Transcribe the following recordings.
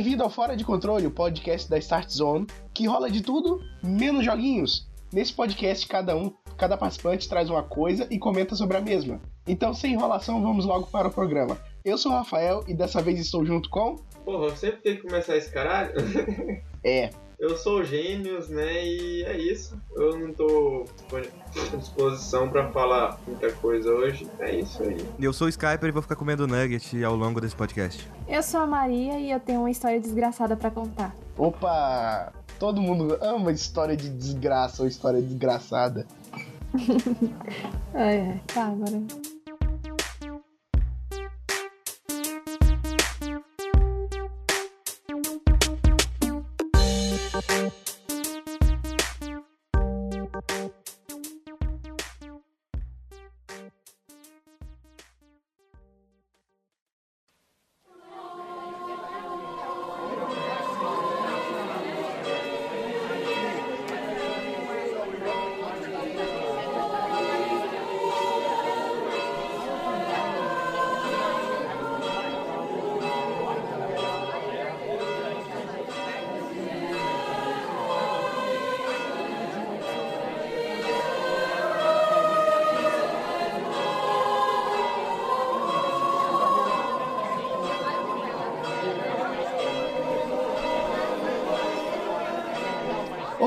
Bem-vindo ao Fora de Controle, o podcast da Start Zone, que rola de tudo, menos joguinhos. Nesse podcast, cada um, cada participante traz uma coisa e comenta sobre a mesma. Então, sem enrolação, vamos logo para o programa. Eu sou o Rafael e dessa vez estou junto com. Porra, eu sempre tenho que começar esse caralho. É, Eu sou gênios, né? E é isso. Eu não tô com disposição pra falar muita coisa hoje. É isso aí. Eu sou o Skyper e vou ficar comendo nugget ao longo desse podcast. Eu sou a Maria e eu tenho uma história desgraçada pra contar. opa! Todo mundo ama história de desgraça ou história desgraçada. Ai, ai. Tá, agora.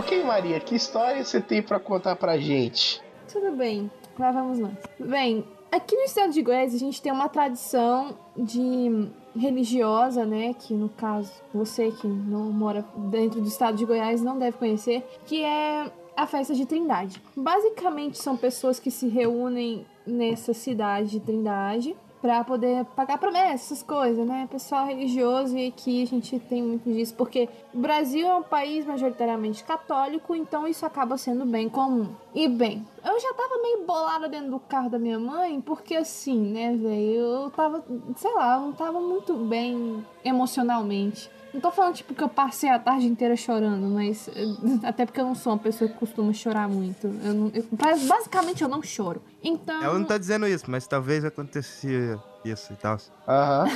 Ok, Maria, que história você tem pra contar pra gente? Tudo bem, lá vamos nós. Bem, aqui no estado de Goiás a gente tem uma tradição de religiosa, né? Que no caso, você que não mora dentro do estado de Goiás não deve conhecer, que é a festa de Trindade. Basicamente são pessoas que se reúnem nessa cidade de Trindade para poder pagar promessas, essas coisas, né? Pessoal religioso e aqui a gente tem muito disso, porque o Brasil é um país majoritariamente católico, então isso acaba sendo bem comum. E bem, eu já tava meio bolada dentro do carro da minha mãe, porque assim, né, velho, eu tava, sei lá, eu não tava muito bem emocionalmente. Não tô falando, tipo, que eu passei a tarde inteira chorando, mas. eh, Até porque eu não sou uma pessoa que costuma chorar muito. Eu não- eu- basicamente, eu não choro. Então. Ela não tá dizendo isso, mas talvez acontecia isso e tal. Aham.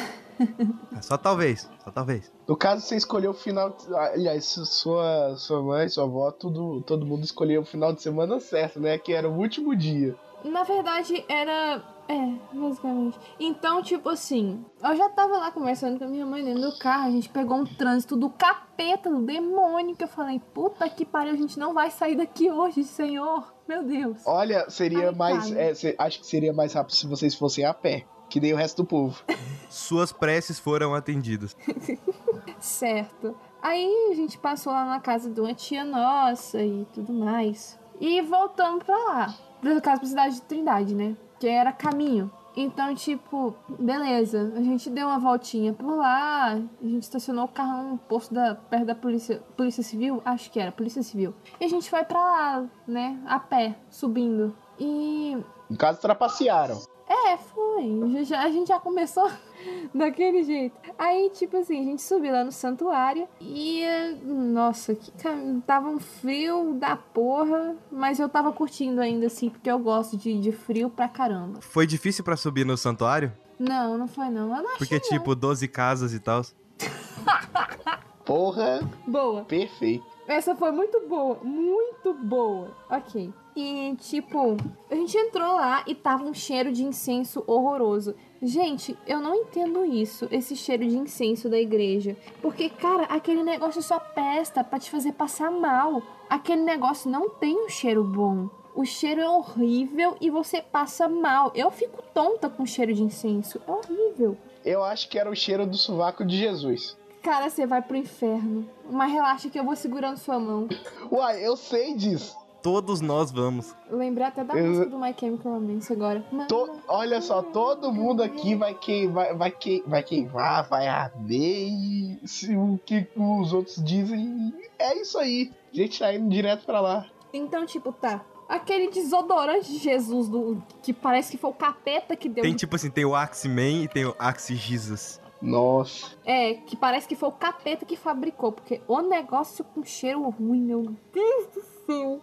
É Só talvez, só talvez. No caso, você escolheu o final. Aliás, sua, sua mãe, sua avó, tudo, todo mundo escolheu o final de semana certo, né? Que era o último dia. Na verdade, era. É, basicamente. Então, tipo assim, eu já tava lá conversando com a minha mãe dentro do carro, a gente pegou um trânsito do capeta, do demônio, que eu falei, puta que pariu, a gente não vai sair daqui hoje, senhor. Meu Deus. Olha, seria Ai, mais. é, acho que seria mais rápido se vocês fossem a pé. Que nem o resto do povo. Suas preces foram atendidas. Certo. Aí a gente passou lá na casa de uma tia nossa e tudo mais. E voltamos pra lá. No caso, pra cidade de Trindade, né? Que era caminho. Então, tipo, beleza. A gente deu uma voltinha por lá. A gente estacionou o carro no posto da, perto da polícia, polícia Civil. Acho que era, Polícia Civil. E a gente foi pra lá, né? A pé, subindo. E No caso, trapacearam. é, foi. Já- a gente já começou daquele jeito. Aí, tipo assim, a gente subiu lá no santuário e, nossa, que cam... tava um frio da porra, mas eu tava curtindo ainda, assim, porque eu gosto de, de frio pra caramba. Foi difícil pra subir no santuário? Não, não foi não. Eu não achei Porque, tipo, 12 casas e tal. Porra, boa. perfeito. Essa foi muito boa, muito boa. Ok. E, tipo, a gente entrou lá e tava um cheiro de incenso horroroso. Gente, eu não entendo isso, esse cheiro de incenso da igreja. Porque, cara, aquele negócio só pesta pra te fazer passar mal. Aquele negócio não tem um cheiro bom. O cheiro é horrível e você passa mal. Eu fico tonta com cheiro de incenso. É horrível. Eu acho que era o cheiro do sovaco de Jesus. Cara, você vai pro inferno. Mas relaxa que eu vou segurando sua mão. Uai, eu sei disso. Todos nós vamos. Eu lembrei até da Eu- música do My Chemical Romance agora. To- olha só, todo mundo aqui vai que vai, vai, que, vai queimar, vai arder e se o que os outros dizem é isso aí. A gente tá indo direto pra lá. Então, tipo, tá. Aquele desodorante de Jesus do que parece que foi o capeta que deu. Tem tipo assim, tem o Axe Man e tem o Axe Jesus. Nossa. É, que parece que foi o capeta que fabricou. Porque o negócio com cheiro ruim, meu Deus do céu.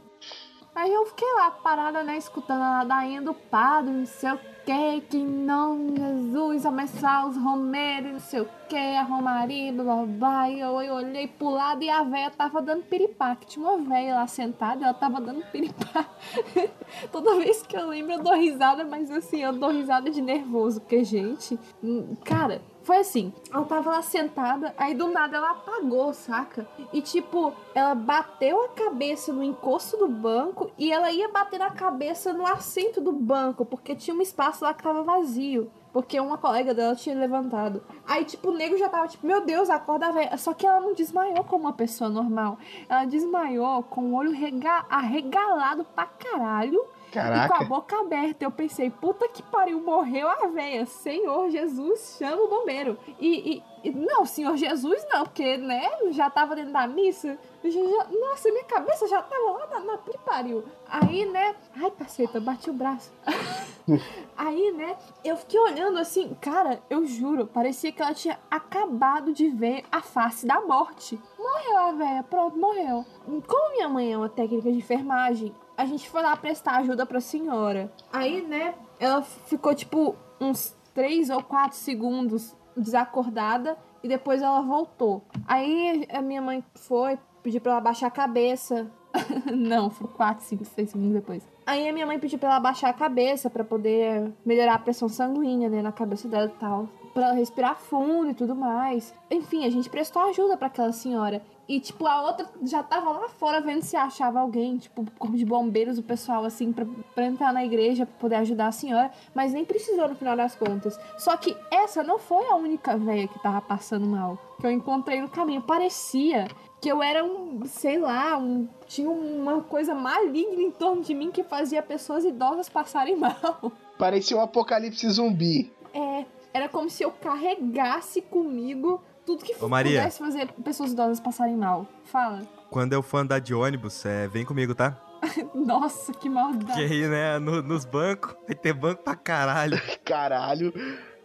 Aí eu fiquei lá parada, né, escutando a ladainha do padre, não sei o que, que não, Jesus, abençoar os romeiros, não sei o que, a romaria, blá blá. E eu, eu olhei pro lado e a véia tava dando piripá, que tinha uma véia lá sentada ela tava dando piripá. Toda vez que eu lembro eu dou risada, mas assim, eu dou risada de nervoso, porque, gente, hum, cara, foi assim, ela tava lá sentada, aí do nada ela apagou, saca? E tipo, ela bateu a cabeça no encosto do banco e ela ia bater a cabeça no assento do banco, porque tinha um espaço lá que tava vazio. Porque uma colega dela tinha levantado. Aí, tipo, o nego já tava, tipo, meu Deus, acorda velha. Só que ela não desmaiou como uma pessoa normal. Ela desmaiou com o olho rega arregalado pra caralho Caraca. e com a boca aberta. Eu pensei, puta que pariu, morreu a véia. Senhor Jesus, chama o bombeiro. E, e, e- não, Senhor Jesus não, porque, né, já tava dentro da missa. Já- nossa, minha cabeça já tava lá na, na que pariu. Aí, né, ai, caceta, eu bati o braço. Aí, né, eu fiquei olhando assim, cara, eu juro, parecia que ela tinha acabado de ver a face da morte. Morreu a véia, pronto, morreu. Como minha mãe é uma técnica de enfermagem, a gente foi lá prestar ajuda pra senhora. Aí, né, ela ficou tipo uns 3 ou 4 segundos desacordada e depois ela voltou. Aí a minha mãe foi pedir pra ela baixar a cabeça. Não, foi 4, 5, 6 segundos depois. Aí a minha mãe pediu pra ela baixar a cabeça pra poder melhorar a pressão sanguínea, né, na cabeça dela e tal. Pra ela respirar fundo e tudo mais. Enfim, a gente prestou ajuda pra aquela senhora. E, tipo, a outra já tava lá fora vendo se achava alguém, tipo, corpo de bombeiros, o pessoal, assim, pra, pra entrar na igreja, pra poder ajudar a senhora. Mas nem precisou no final das contas. Só que essa não foi a única véia que tava passando mal. Que eu encontrei no caminho. Parecia que eu era um, sei lá, um, tinha uma coisa maligna em torno de mim que fazia pessoas idosas passarem mal. Parecia um apocalipse zumbi. É, era como se eu carregasse comigo tudo que Ô, Maria. pudesse fazer pessoas idosas passarem mal. Fala. Quando eu for andar de ônibus, é, vem comigo, tá? Nossa, que Que maldade. aí, né, no- nos bancos, vai ter banco pra caralho. Caralho,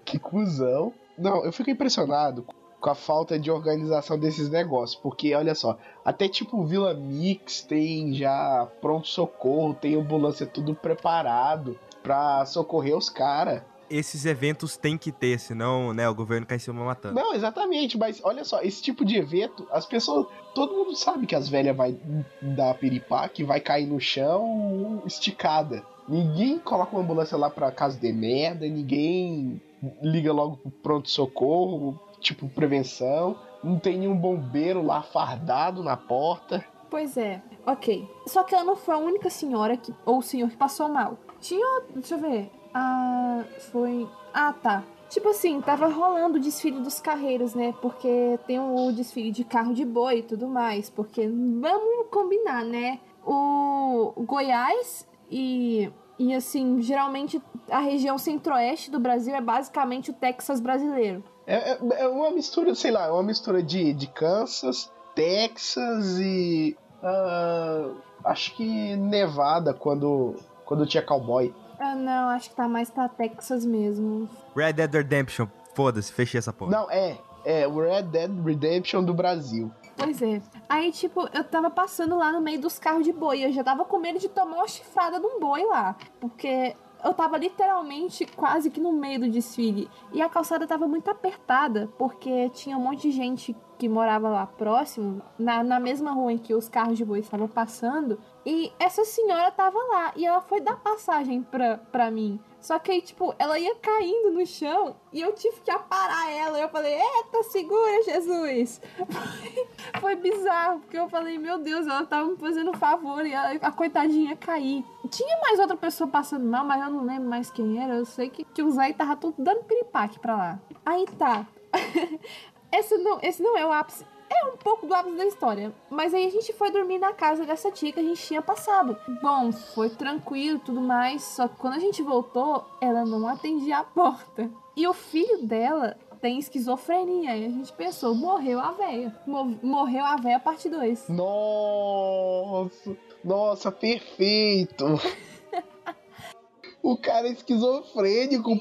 que cuzão. Não, eu fico impressionado com a falta de organização desses negócios, porque olha só, até tipo Vila Mix tem já pronto-socorro, tem ambulância tudo preparado pra socorrer os caras. Esses eventos tem que ter, senão, né, o governo cai em cima matando. Não, exatamente, mas olha só, esse tipo de evento, as pessoas. Todo mundo sabe que as velhas vai dar piripá, que vai cair no chão esticada. Ninguém coloca uma ambulância lá pra caso de merda, ninguém liga logo pro pronto-socorro, tipo prevenção. Não tem nenhum bombeiro lá fardado na porta. Pois é, ok. Só que ela não foi a única senhora que, ou senhor que passou mal. Tinha. Deixa eu ver. Ah. Foi. Ah, tá. Tipo assim, tava rolando o desfile dos carreiros, né? Porque tem o desfile de carro de boi e tudo mais. Porque vamos combinar, né? O Goiás e. E assim, geralmente a região centro-oeste do Brasil é basicamente o Texas brasileiro. É, é- é uma mistura, sei lá, é uma mistura de, de Kansas, Texas e. ah, acho que Nevada quando, quando tinha cowboy. Ah, não, acho que tá mais pra Texas mesmo. Red Dead Redemption, foda-se, fechei essa porra. Não, é. É o Red Dead Redemption do Brasil. Pois é. Aí, tipo, eu tava passando lá no meio dos carros de boi. Eu já tava com medo de tomar uma chifrada de um boi lá. Porque eu tava literalmente quase que no meio do desfile. E a calçada tava muito apertada. Porque tinha um monte de gente que morava lá próximo, na, na mesma rua em que os carros de boi estavam passando. E essa senhora tava lá. E ela foi dar passagem pra, pra mim. Só que aí, tipo, ela ia caindo no chão e eu tive que aparar ela. Eu falei, eita, segura, Jesus! Foi bizarro, porque eu falei, meu Deus, ela tava me fazendo um favor e ela- a coitadinha cair. Tinha mais outra pessoa passando mal, mas eu não lembro mais quem era. Eu sei que, que o Zé tava tudo dando piripaque pra lá. Aí tá. esse, não, esse não é o ápice. É um pouco do ápice da história. Mas aí a gente foi dormir na casa dessa tia que a gente tinha passado. Bom, foi tranquilo tudo mais. Só que quando a gente voltou, ela não atendia a porta. E o filho dela tem esquizofrenia. E a gente pensou, morreu a véia. Mo- morreu a véia parte 2. Nossa, nossa, perfeito. o cara é esquizofrênico.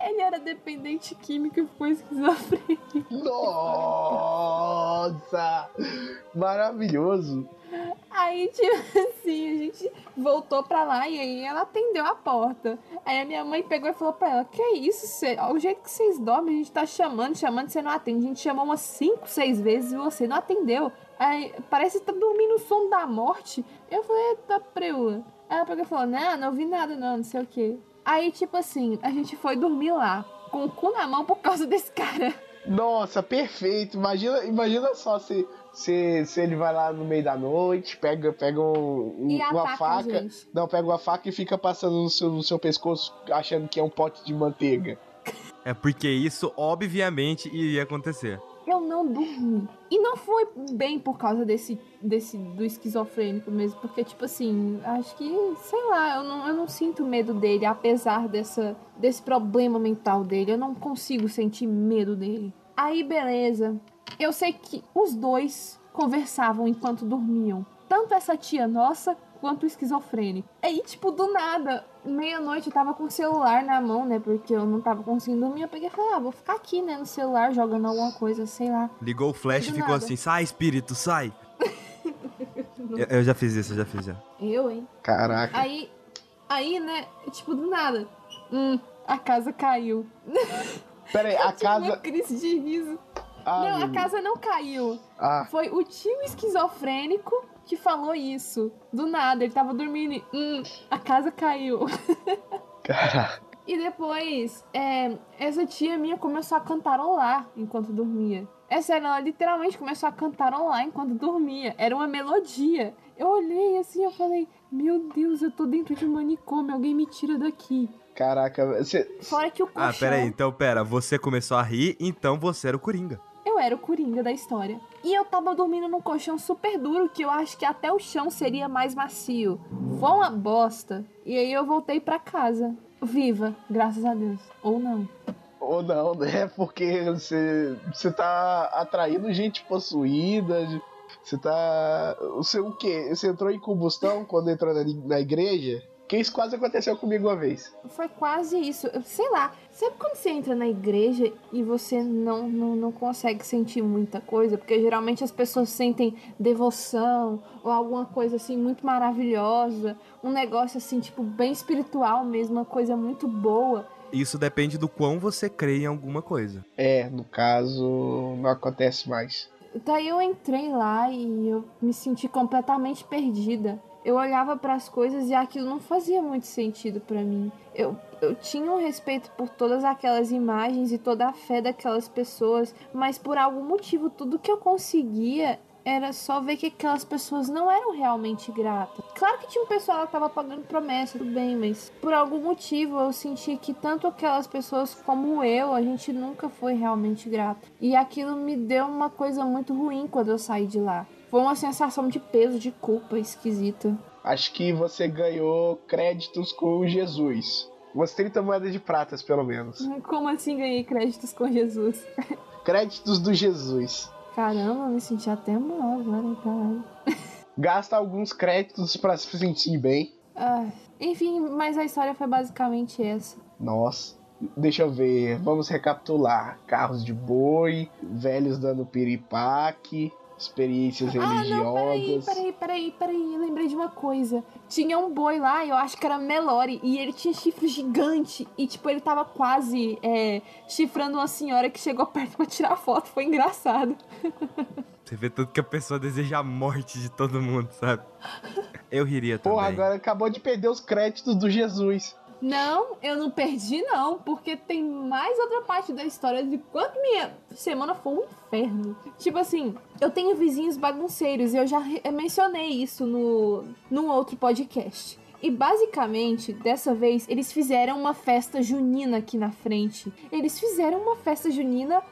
Ele era dependente químico e ficou esquizofrênico. Nossa, maravilhoso. Aí tipo assim, a gente voltou pra lá e aí ela atendeu a porta. Aí a minha mãe pegou e falou pra ela: Que isso? Cê, o jeito que vocês dormem, a gente tá chamando, chamando, você não atende. A gente chamou umas 5, 6 vezes e você não atendeu. Aí parece que tá dormindo o sono da morte. Eu falei: Eita, preula. Aí ela pegou e falou: Não, não ouvi nada, não, não sei o quê. Aí, tipo assim, a gente foi dormir lá, com o cu na mão por causa desse cara. Nossa, perfeito. Imagina, imagina só se, se, se ele vai lá no meio da noite, pega, pega um- um- E uma faca. gente. Não, pega uma faca e fica passando no seu, no seu pescoço achando que é um pote de manteiga. É porque isso, obviamente, iria acontecer. Não dormi. E não foi bem por causa desse, desse do esquizofrênico mesmo, porque, tipo assim, acho que, sei lá, eu não, eu não sinto medo dele, apesar dessa, desse problema mental dele. Eu não consigo sentir medo dele. Aí, beleza. Eu sei que os dois conversavam enquanto dormiam. Tanto essa tia nossa quanto esquizofrênico. Aí, tipo, do nada, meia-noite eu tava com o celular na mão, né? Porque eu não tava conseguindo dormir. Eu peguei e falei, ah, vou ficar aqui, né, no celular, jogando alguma coisa, sei lá. Ligou o flash e ficou nada. assim: sai, espírito, sai. eu, eu já fiz isso, eu já fiz já. Eu, hein? Caraca. Aí, aí, né, tipo, do nada. Hum, a casa caiu. Pera aí, a Tipo, uma casa. crise de riso. Ah, não, a casa não caiu. Ah, Foi o tio esquizofrênico que falou isso. Do nada, ele tava dormindo e, hum, a casa caiu. caraca. E depois, é, essa tia minha começou a cantarolar enquanto dormia. É sério, ela literalmente começou a cantarolar enquanto dormia. Era uma melodia. Eu olhei assim, eu falei, meu Deus, eu tô dentro de um manicômio, alguém me tira daqui. Caraca, você. Fora que o colchão... Ah, pera aí, então pera, você começou a rir, então você era o Coringa. Eu era o Coringa da história. E eu tava dormindo num colchão super duro que eu acho que até o chão seria mais macio. Foi uma bosta. E aí eu voltei pra casa. Viva, graças a Deus. Ou não. Ou não, né? Porque você, você tá atraindo gente possuída. Você tá. Você o quê? Você entrou em combustão quando entrou na, na igreja? Que isso quase aconteceu comigo uma vez. Foi quase isso. Eu- Sei lá. Sabe quando você entra na igreja e você não, não, não consegue sentir muita coisa? Porque geralmente as pessoas sentem devoção ou alguma coisa assim muito maravilhosa. Um negócio assim, tipo, bem espiritual mesmo, uma coisa muito boa. Isso depende do quão você crê em alguma coisa. É, no caso, não acontece mais. Daí eu entrei lá e eu me senti completamente perdida. Eu olhava para as coisas e aquilo não fazia muito sentido para mim. Eu, eu tinha um respeito por todas aquelas imagens e toda a fé daquelas pessoas, mas por algum motivo tudo que eu conseguia era só ver que aquelas pessoas não eram realmente gratas. Claro que tinha um pessoal que tava pagando promessa, tudo bem, mas por algum motivo eu senti que tanto aquelas pessoas como eu, a gente nunca foi realmente grato. E aquilo me deu uma coisa muito ruim quando eu saí de lá. Foi uma sensação de peso, de culpa esquisita. Acho que você ganhou créditos com Jesus. Umas 30 moedas de pratas, pelo menos. Como assim ganhei créditos com Jesus? Créditos do Jesus. Caramba, eu me senti até mal agora, caralho. Gasta alguns créditos pra se sentir bem. Ah, enfim, mas a história foi basicamente essa. Nossa. Deixa eu ver. Vamos recapitular. Carros de boi, velhos dando piripaque, experiências Ah, não, peraí, religiosas. peraí, peraí, peraí. Eu lembrei de uma coisa. Tinha um boi lá, eu acho que era Melori, e ele tinha chifre gigante. E, tipo, ele tava quase é, chifrando uma senhora que chegou perto pra tirar foto. Foi engraçado. Você vê tudo que a pessoa deseja a morte de todo mundo, sabe? Eu riria também. Porra, agora acabou de perder os créditos do Jesus. Não, eu não perdi, não, porque tem mais outra parte da história de quanto minha semana foi um inferno. Tipo assim, eu tenho vizinhos bagunceiros e eu já re- mencionei isso no, num outro podcast. E basicamente, dessa vez, eles fizeram uma festa junina aqui na frente. Eles fizeram uma festa junina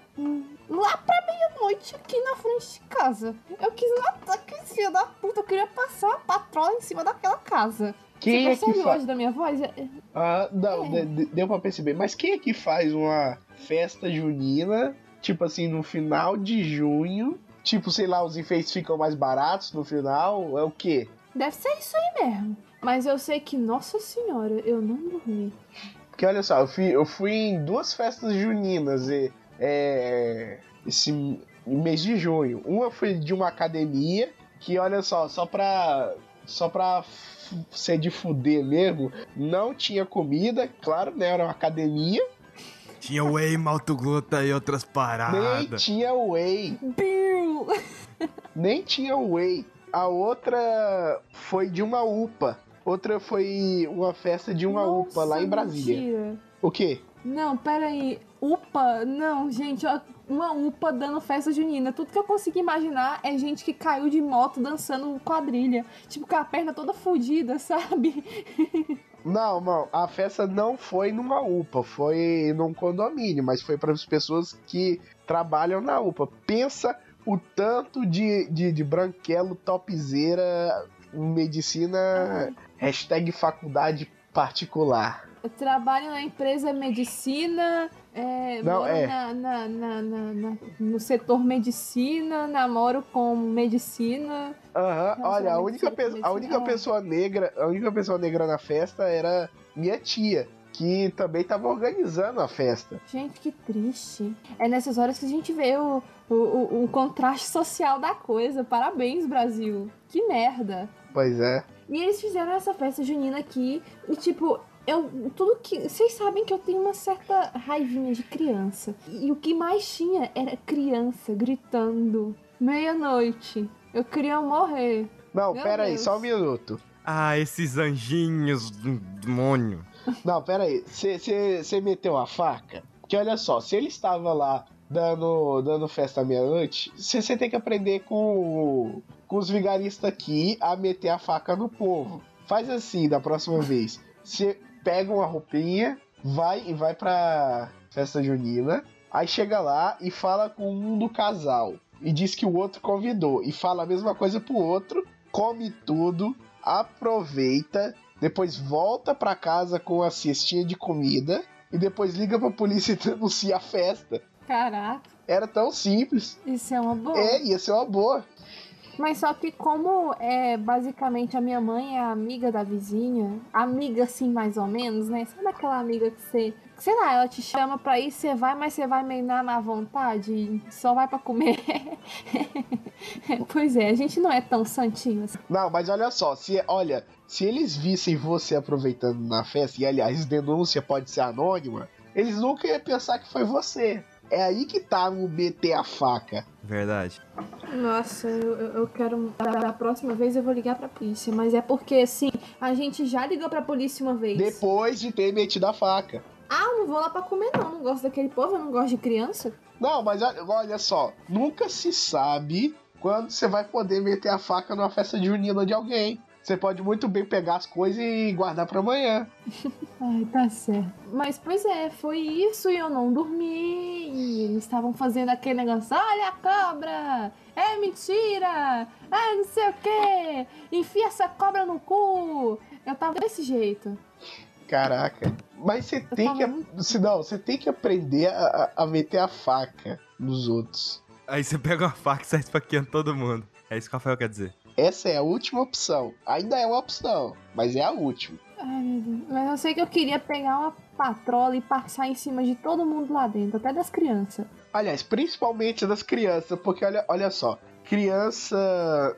lá pra meia-noite aqui na frente de casa. Eu quis matar aquele filho da puta, eu queria passar uma patrola em cima daquela casa. Quem Você é que hoje da minha voz? É- Ah, não, É. de- de- deu pra perceber. Mas quem é que faz uma festa junina, tipo assim, no final de junho? Tipo, sei lá, os enfeites ficam mais baratos no final? É o quê? Deve ser isso aí mesmo. Mas eu sei que, nossa senhora, eu não dormi. Porque olha só, eu fui, eu fui em duas festas juninas e, é, esse mês de junho. Uma foi de uma academia que olha só, só pra. Só pra ser de fuder mesmo, não tinha comida, claro, né? Era uma academia, Tinha whey, maltogluta e outras nem paradas. tinha whey. Bill! Nem tinha whey. A outra foi de uma UPA. Outra foi uma festa de uma UPA lá em Brasília. Mentira. O quê? Não, peraí. UPA? Não, gente, ó, uma UPA dando festa junina. Tudo que eu consigo imaginar é gente que caiu de moto dançando quadrilha. Tipo, com a perna toda fodida, sabe? Não, não, a festa não foi numa UPA, foi num condomínio, mas foi para as pessoas que trabalham na UPA. Pensa o tanto de, de, de branquelo topzeira medicina, hashtag faculdade particular. Trabalho na empresa medicina, é, Não, moro é. na- na- na- na- no setor medicina, namoro com medicina. Aham, Nossa, olha, a única, medicina, a única pessoa negra, a única pessoa negra na festa era minha tia, que também tava organizando a festa. Gente, que triste. É nessas horas que a gente vê o, o, o- o contraste social da coisa. Parabéns, Brasil. Que merda. Pois é. E eles fizeram essa festa junina aqui e, tipo, eu. Tudo que. Vocês sabem que eu tenho uma certa raivinha de criança. E o que mais tinha era criança gritando. Meia-noite. Eu queria morrer. Não, Meu pera aí, só um minuto. Ah, esses anjinhos do demônio. Não, pera aí. Você meteu a faca? Porque olha só, se ele estava lá dando, dando festa à meia-noite, você tem que aprender com, com os vigaristas aqui a meter a faca no povo. Faz assim da próxima vez. Você pega uma roupinha, vai e vai pra festa junina, aí chega lá e fala com um do casal. E diz que o outro convidou. E fala a mesma coisa pro outro, come tudo, aproveita, depois volta pra casa com a cestinha de comida e depois liga pra polícia e denuncia a festa. Caraca, Era tão simples. isso é uma boa. É, ia ser uma boa. Mas só que como é basicamente a minha mãe é amiga da vizinha, amiga assim mais ou menos, né? Sabe aquela amiga que você, sei lá, ela te chama pra ir, você vai, mas você vai meio na vontade, só vai pra comer. pois é, a gente não é tão santinho assim. Não, mas olha só, se olha, se eles vissem você aproveitando na festa, e aliás, denúncia pode ser anônima, eles nunca iam pensar que foi você. É aí que tá o meter a faca. Verdade. Nossa, eu, eu- quero. Da, próxima vez eu vou ligar pra polícia, mas é porque assim, a gente já ligou pra polícia uma vez. Depois de ter metido a faca. Ah, eu não vou lá pra comer, não. Não gosto daquele povo, eu não gosto de criança. Não, mas olha, olha só, nunca se sabe quando você vai poder meter a faca numa festa junina de alguém. Você pode muito bem pegar as coisas e guardar pra amanhã. Ai, tá certo. Mas, pois é, foi isso e eu não dormi. E eles estavam fazendo aquele negócio: olha a cobra! É mentira! É não sei o quê! Enfia essa cobra no cu! Eu tava desse jeito. Caraca. Mas você tem que. muito- Se não, você tem que aprender a, a- a meter a faca nos outros. Aí você pega uma faca e sai esfaqueando todo mundo. É isso que o Rafael quer dizer. Essa é a última opção. Ainda é uma opção, mas é a última. Ai, meu Deus. Mas eu sei que eu queria pegar uma patrola e passar em cima de todo mundo lá dentro, até das crianças. Aliás, principalmente das crianças, porque olha, olha só, criança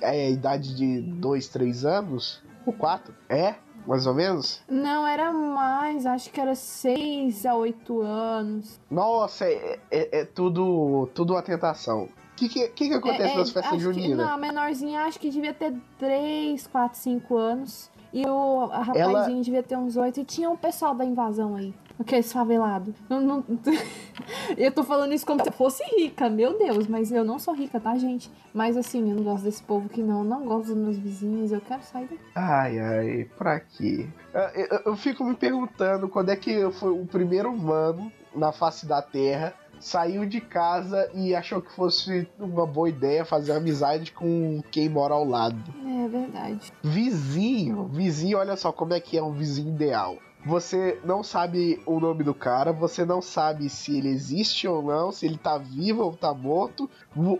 é idade de 2, 3 anos, ou 4, é, mais ou menos. Não, era mais, acho que era 6 a 8 anos. Nossa, é, é- é tudo, tudo uma tentação. O que, que, que acontece É, nas é, festas juninas? Não, a menorzinha acho que devia ter 3, 4, 5 anos. E o a rapazinho devia ter uns 8. E tinha um pessoal da invasão aí. Aqueles favelados. Não, não- eu tô falando isso como se eu fosse rica, meu Deus. Mas eu não sou rica, tá, gente? Mas assim, eu não gosto desse povo que não. Não gosto dos meus vizinhos. Eu quero sair daqui. Ai, ai, pra quê? Eu, eu- eu fico me perguntando quando é que foi o primeiro humano na face da Terra saiu de casa e achou que fosse uma boa ideia fazer amizade com quem mora ao lado. É verdade. Vizinho, vizinho, olha só como é que é um vizinho ideal. Você não sabe o nome do cara, você não sabe se ele existe ou não, se ele tá vivo ou tá morto.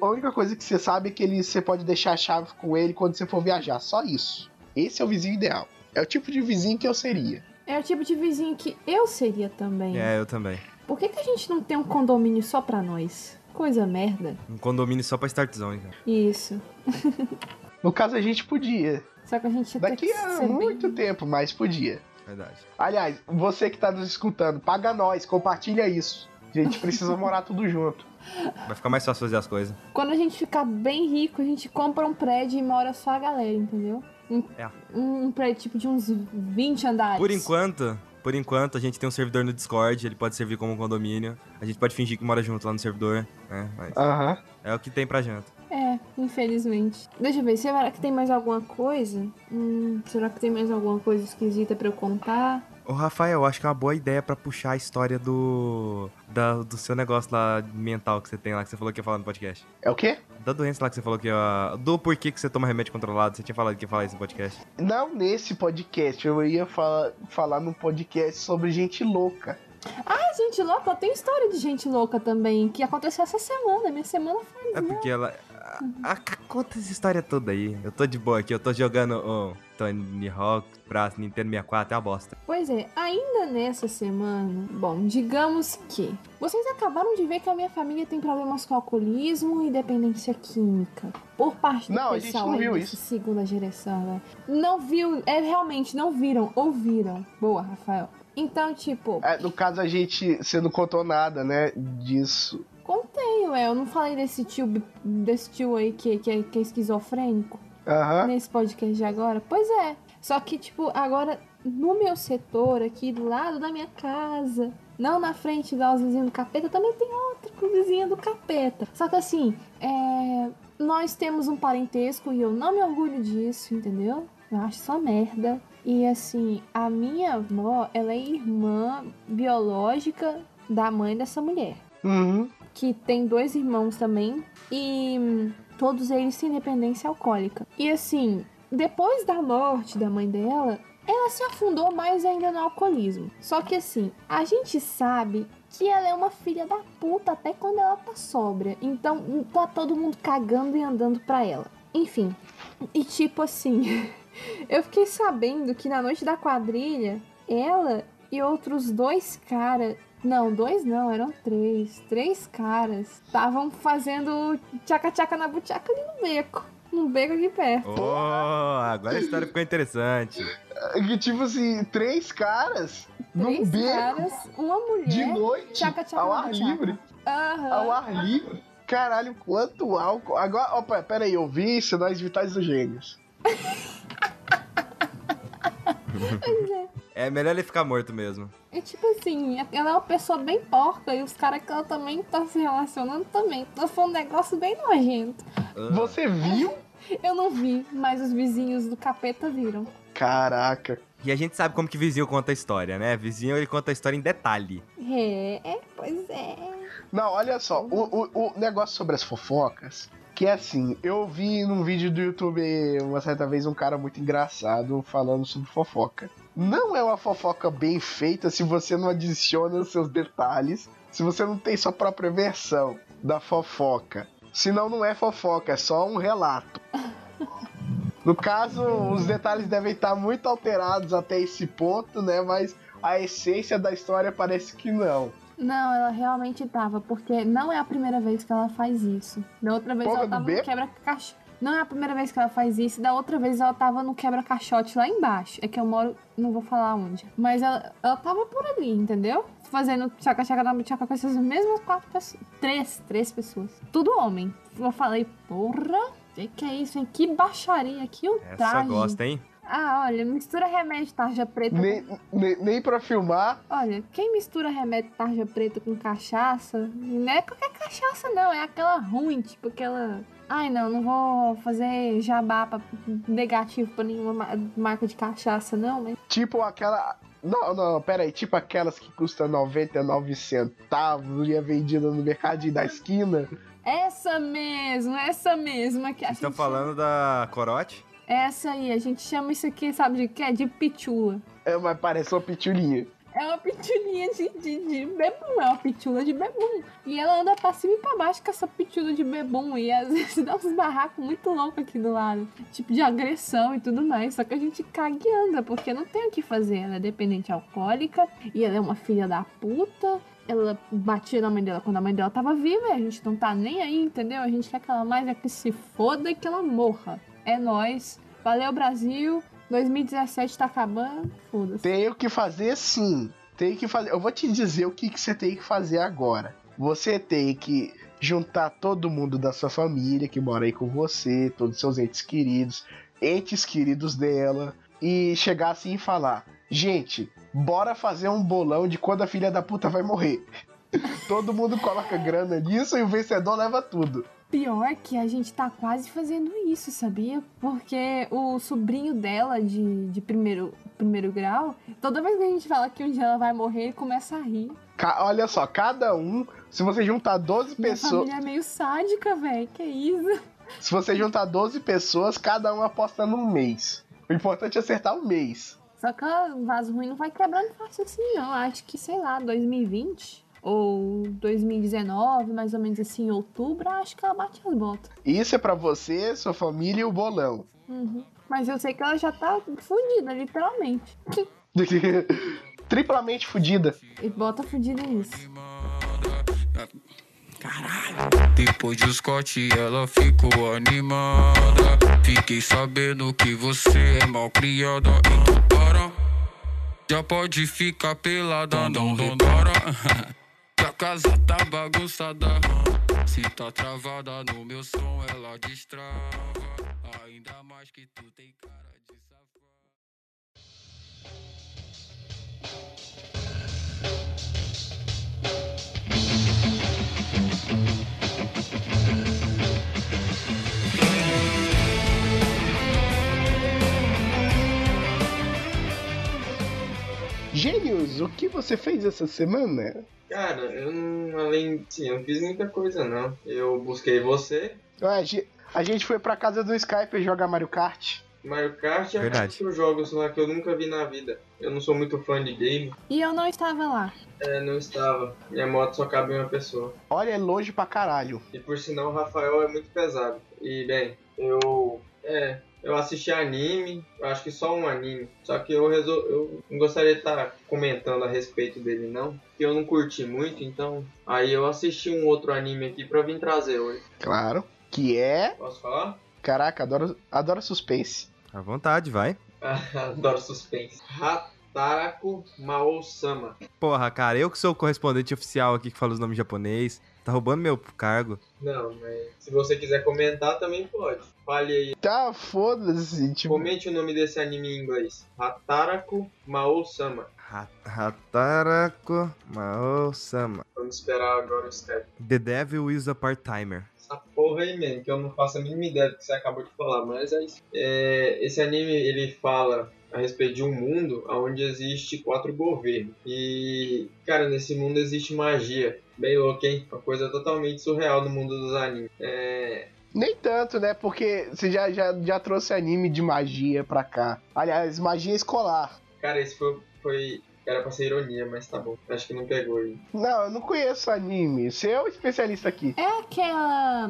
A única coisa que você sabe é que ele, você pode deixar a chave com ele quando você for viajar, só isso. Esse é o vizinho ideal. É o tipo de vizinho que eu seria. É o tipo de vizinho que eu seria também. É, eu também. Por que, que a gente não tem um condomínio só pra nós? coisa merda. Um condomínio só pra Start Zone, cara. Isso. No caso, a gente podia. Só que a gente Daqui a ser bem- muito tempo, mas podia. Verdade. Aliás, você que tá nos escutando, paga nós, compartilha isso. A gente precisa morar tudo junto. Vai ficar mais fácil fazer as coisas. Quando a gente ficar bem rico, a gente compra um prédio e mora só a galera, entendeu? Um, É. um prédio tipo de uns 20 andares. Por enquanto, por enquanto, a gente tem um servidor no Discord, ele pode servir como um condomínio. A gente pode fingir que mora junto lá no servidor, né? Mas Aham. é o que tem pra janta. É, infelizmente. Deixa eu ver, será que tem mais alguma coisa? Hum, será que tem mais alguma coisa esquisita pra eu contar? Ô, Rafael, acho que é uma boa ideia pra puxar a história do. Da, do seu negócio lá mental que você tem lá, que você falou que ia falar no podcast. É o quê? Da doença lá que você falou que ia. Do porquê que você toma remédio controlado. Você tinha falado que ia falar isso no podcast. Não nesse podcast, eu ia falar, falar num podcast sobre gente louca. Ah, gente louca, eu tenho história de gente louca também, que aconteceu essa semana. Minha semana foi. É porque ela. A, a- conta essa história toda aí. Eu tô de boa aqui, eu tô jogando o Tony Hawk pra Nintendo 64, é uma bosta. Pois é, ainda nessa semana, bom, digamos que vocês acabaram de ver que a minha família tem problemas com alcoolismo e dependência química. Por parte do Não, a gente pessoal não aí viu dessa isso. segunda direção, né? Não viu, é realmente, não viram, ouviram. Boa, Rafael. Então, tipo, É, no caso, a gente. Você não contou nada, né? Disso. Contei, ué, eu não falei desse tio, desse tio aí que, que, é, que é esquizofrênico Aham. nesse podcast de agora? Pois é. Só que, tipo, agora no meu setor aqui do lado da minha casa, não na frente da vizinha do capeta, também tem outra com vizinha do capeta. Só que assim, é. Nós temos um parentesco e eu não me orgulho disso, entendeu? Eu acho só merda. E assim, a minha avó, ela é irmã biológica da mãe dessa mulher Uhum. Que tem dois irmãos também e todos eles têm dependência alcoólica. E assim, depois da morte da mãe dela, ela se afundou mais ainda no alcoolismo. Só que assim, a gente sabe que ela é uma filha da puta até quando ela tá sóbria. Então, tá todo mundo cagando e andando pra ela. Enfim, e tipo assim, eu fiquei sabendo que na noite da quadrilha, ela e outros dois caras. Não, dois não, eram três. Três caras estavam fazendo tchaca-tchaca na buchaca ali no beco. No beco aqui perto. Oh, agora a história ficou interessante. Que tipo assim, três caras num Três beco caras, uma mulher. de noite tchaca-tchaca ao na ar livre. Aham. Ao ar livre. Caralho, quanto álcool. Agora, opa, pera aí, eu vi Sinais Vitais dos Gênios. É melhor ele ficar morto mesmo. É tipo assim, ela é uma pessoa bem porca e os caras que ela também tá se relacionando também. Então foi um negócio bem nojento. Ah, Você viu? Eu não vi, mas os vizinhos do capeta viram. Caraca. E a gente sabe como que vizinho conta a história, né? Vizinho ele conta a história em detalhe. É, é, pois é. Não, olha só, o, o, o negócio sobre as fofocas, que é assim, eu vi num vídeo do YouTube uma certa vez um cara muito engraçado falando sobre fofoca. Não é uma fofoca bem feita se você não adiciona os seus detalhes, se você não tem sua própria versão da fofoca. Senão não é fofoca, é só um relato. No caso, os detalhes devem estar muito alterados até esse ponto, né? Mas a essência da história parece que não. Não, ela realmente tava, porque não é a primeira vez que ela faz isso. Da outra vez Porra ela tava quebra-caixote. Não é a primeira vez que ela faz isso, da outra vez ela tava no quebra-caixote lá embaixo. É que eu moro, não vou falar onde. Mas ela, ela tava por ali, entendeu? Fazendo tchaca-tchaca na tchaca com essas mesmas quatro pessoas. Três, três pessoas. Tudo homem. Eu falei, porra, que que é isso, hein? Que baixaria, que Essa ultraje. gosta, hein? Ah, olha, mistura remédio tarja preta com Nem, nem, nem pra filmar. Olha, quem mistura remédio tarja preta com cachaça, não é qualquer cachaça, não, é aquela ruim, tipo aquela. Ai, não, não vou fazer jabá pra, negativo pra nenhuma ma- marca de cachaça, não, mas. Tipo aquela. Não, não, pera aí. Tipo aquelas que custam 99 centavos e é vendida no mercadinho da esquina. Essa mesmo, essa mesma que a Vocês estão gente falando da corote? Essa aí, a gente chama isso aqui, sabe de quê? De pitula. É, mas parece uma pitulinha. É uma pitulinha de, de, de bebum, é uma pitula de bebum. E ela anda pra cima e pra baixo com essa pitula de bebum. E às vezes dá uns barracos muito loucos aqui do lado. Tipo de agressão e tudo mais. Só que a gente caga e anda, porque não tem o que fazer. Ela é dependente alcoólica e ela é uma filha da puta. ela batia na mãe dela quando a mãe dela tava viva a gente não tá nem aí, entendeu? A gente quer que ela mais é que se foda e que ela morra. É nós. Valeu, Brasil. 2017 tá acabando. Foda-se. Tenho que fazer sim. Tem que fazer. Eu vou te dizer o que, que você tem que fazer agora. Você tem que juntar todo mundo da sua família que mora aí com você, todos os seus entes queridos, entes queridos dela, e chegar assim e falar: Gente, bora fazer um bolão de quando a filha da puta vai morrer. Todo mundo coloca grana nisso e o vencedor leva tudo. Pior que a gente tá quase fazendo isso, sabia? Porque o sobrinho dela de, de primeiro, primeiro grau, toda vez que a gente fala que um dia ela vai morrer, ele começa a rir. Ca- olha só, cada um, se você juntar 12 Minha pessoas, família é meio sádica, velho. Que isso? se você juntar 12 pessoas, cada um aposta num mês. O importante é acertar o mês. Só que o vaso ruim não vai quebrando fácil assim, não. Acho que, sei lá, 2020 ou 2019, mais ou menos assim, em outubro, acho que ela bate as botas. Isso é pra você, sua família e o bolão. Uhum. Mas eu sei que ela já tá fudida, literalmente. Triplamente fodida. E bota fudida nisso. Depois de Scott, ela ficou animada. Fiquei sabendo que você é mal criada. Então para. Já pode ficar pelada, não repara. Que a casa tá bagunçada. Se tá travada no meu som, ela destrava. Ainda mais que tu tem cara de safado. Gênios, o que você fez essa semana? Cara, eu não. Além. Sim, eu não fiz muita coisa não. Eu busquei você, Ah, a ge- a gente foi pra casa do Skype jogar Mario Kart. Mario Kart e Verdade. outros jogos lá que eu nunca vi na vida. Eu não sou muito fã de game. E eu não estava lá. É, não estava. Minha moto só cabe em uma pessoa. Olha, é longe pra caralho. E por sinal o Rafael é muito pesado. E bem, eu. É. Eu assisti anime, eu acho que só um anime. Só que eu resol... eu não gostaria de estar comentando a respeito dele não. Porque eu não curti muito, então. Aí eu assisti um outro anime aqui pra vir trazer hoje. Claro. Que é. Posso falar? Caraca, adoro, adoro suspense. À vontade, vai. Adoro suspense. Hataraku Mao-sama. Porra, cara, eu que sou o correspondente oficial aqui que fala os nomes japonês. Tá roubando meu cargo. Não, mas se você quiser comentar também pode. Fale aí. Tá, foda-se. Tipo, Comente o nome desse anime em inglês. Hataraku Mao-sama. Ha- Hatarako Mao-sama. Vamos esperar agora o Skype. The Devil is a Part-Timer. Essa porra aí mesmo, que eu não faço a mínima ideia do que você acabou de falar, mas é isso. É, esse anime, ele fala a respeito de um mundo onde existe quatro governos. E, cara, nesse mundo existe magia. Bem louco, hein? Uma coisa totalmente surreal no mundo dos animes. É, nem tanto, né? Porque você já, já, já trouxe anime de magia pra cá. Aliás, magia escolar. cara, esse foi, foi... Era pra ser ironia, mas tá bom. Acho que não pegou aí. Não, eu não conheço anime. Você é o especialista aqui. É aquela.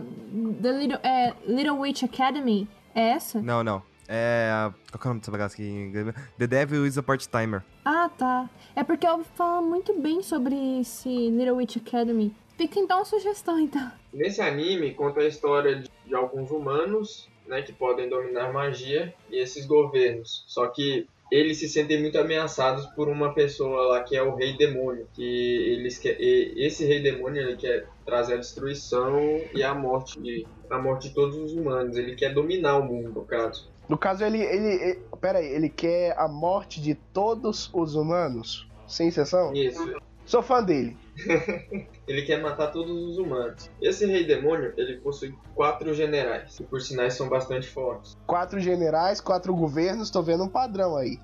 The Little, é, Little Witch Academy? É essa? Não, não. É. Qual que é o nome dessa bagaça aqui em inglês? The Devil is a Part-Timer. Ah, tá. É porque eu ouvi falar muito bem sobre esse Little Witch Academy. Fica então a sugestão, então. Nesse anime conta a história de, de alguns humanos, né, que podem dominar magia e esses governos. Só que eles se sentem muito ameaçados por uma pessoa lá que é o Rei Demônio, que eles quer, e- esse Rei Demônio ele quer trazer a destruição e a morte de a morte de todos os humanos. Ele quer dominar o mundo, no caso. No caso, ele, ele, ele. Pera aí, ele quer a morte de todos os humanos? Sem exceção? Isso. Sou fã dele. Ele quer matar todos os humanos. Esse Rei Demônio, ele possui quatro generais, que por sinais são bastante fortes. Quatro generais, quatro governos, tô vendo um padrão aí.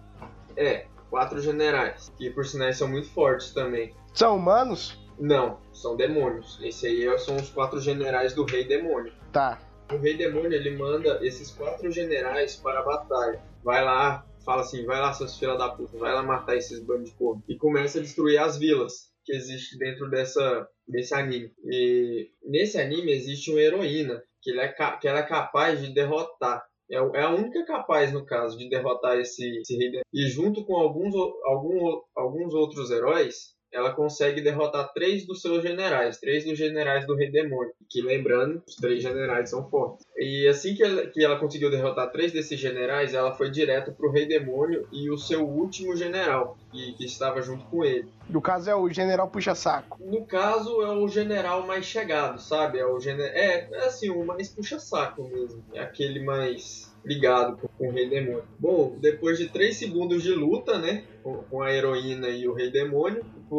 É, quatro generais, que por sinais são muito fortes também. São humanos? Não, são demônios. Esse aí são os quatro generais do Rei Demônio. Tá. O Rei Demônio ele manda esses quatro generais para a batalha. Vai lá, fala assim: vai lá, seus filha da puta, vai lá matar esses bandos de porco. E começa a destruir as vilas que existe dentro dessa, desse anime. E nesse anime existe uma heroína que, ele é, que ela é capaz de derrotar. É, é a única capaz, no caso, de derrotar esse, esse rei. E junto com alguns, algum, alguns outros heróis, ela consegue derrotar três dos seus generais, três dos generais do Rei Demônio. Que lembrando, os três generais são fortes. E assim que ela, que ela conseguiu derrotar três desses generais, ela foi direto pro Rei Demônio e o seu último general, que, que estava junto com ele. No caso é o General Puxa-Saco. No caso, é o general mais chegado, sabe? É o gener... é, é assim, o mais puxa-saco mesmo. É aquele mais ligado com, Rei Demônio. Bom, depois de 3 segundos de luta, né? Com, a heroína e o Rei Demônio,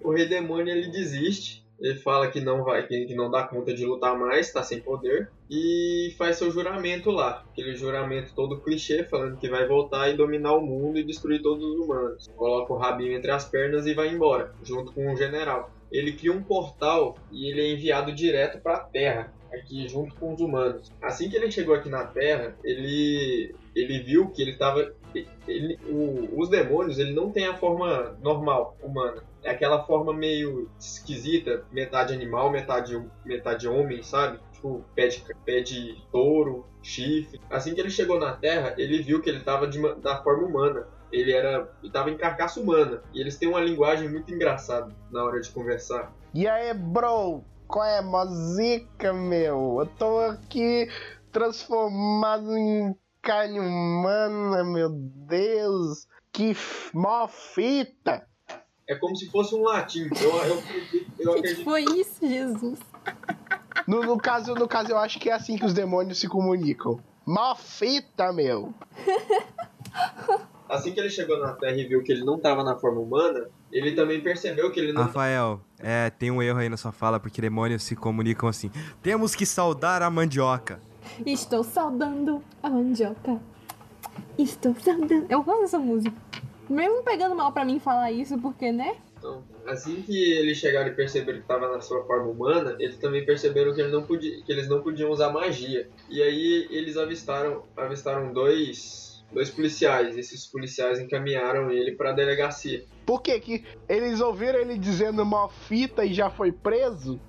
o Rei Demônio ele desiste. Ele fala que não vai, que não dá conta de lutar mais, tá sem poder. E faz seu juramento lá. Aquele juramento todo clichê, falando que vai voltar e dominar o mundo e destruir todos os humanos. Coloca o rabinho entre as pernas e vai embora, junto com o general. Ele cria um portal e ele é enviado direto para a Terra aqui junto com os humanos. Assim que ele chegou aqui na Terra, ele ele viu que ele estava ele, os demônios ele não tem a forma normal humana. É aquela forma meio esquisita, metade animal, metade metade homem, sabe? Tipo, pé de, pé de touro, chifre. Assim que ele chegou na Terra, ele viu que ele estava da forma humana. Ele era estava em carcaça humana. E eles têm uma linguagem muito engraçada na hora de conversar. E aí, bro? Qual é, mozica, meu? Eu tô aqui transformado em carne humana, meu Deus. Que mó fita. É como se fosse um latim. Eu, eu, eu acredito. Que foi isso, Jesus? No, no, caso, no caso, eu acho que é assim que os demônios se comunicam. Mó fita, meu. Assim que ele chegou na Terra e viu que ele não estava na forma humana, ele também percebeu que ele não. Rafael, é, tem um erro aí na sua fala, porque demônios se comunicam assim. Temos que saudar a mandioca. Estou saudando a mandioca. Estou saudando. Eu gosto dessa música. Mesmo pegando mal para mim falar isso, porque, né? Então, assim que eles chegaram e perceberam que estava na sua forma humana, eles também perceberam que, ele não podia, que eles não podiam usar magia. E aí eles avistaram, avistaram dois dois policiais. Esses policiais encaminharam ele para a delegacia. Por quê? Que eles ouviram ele dizendo uma fita e já foi preso?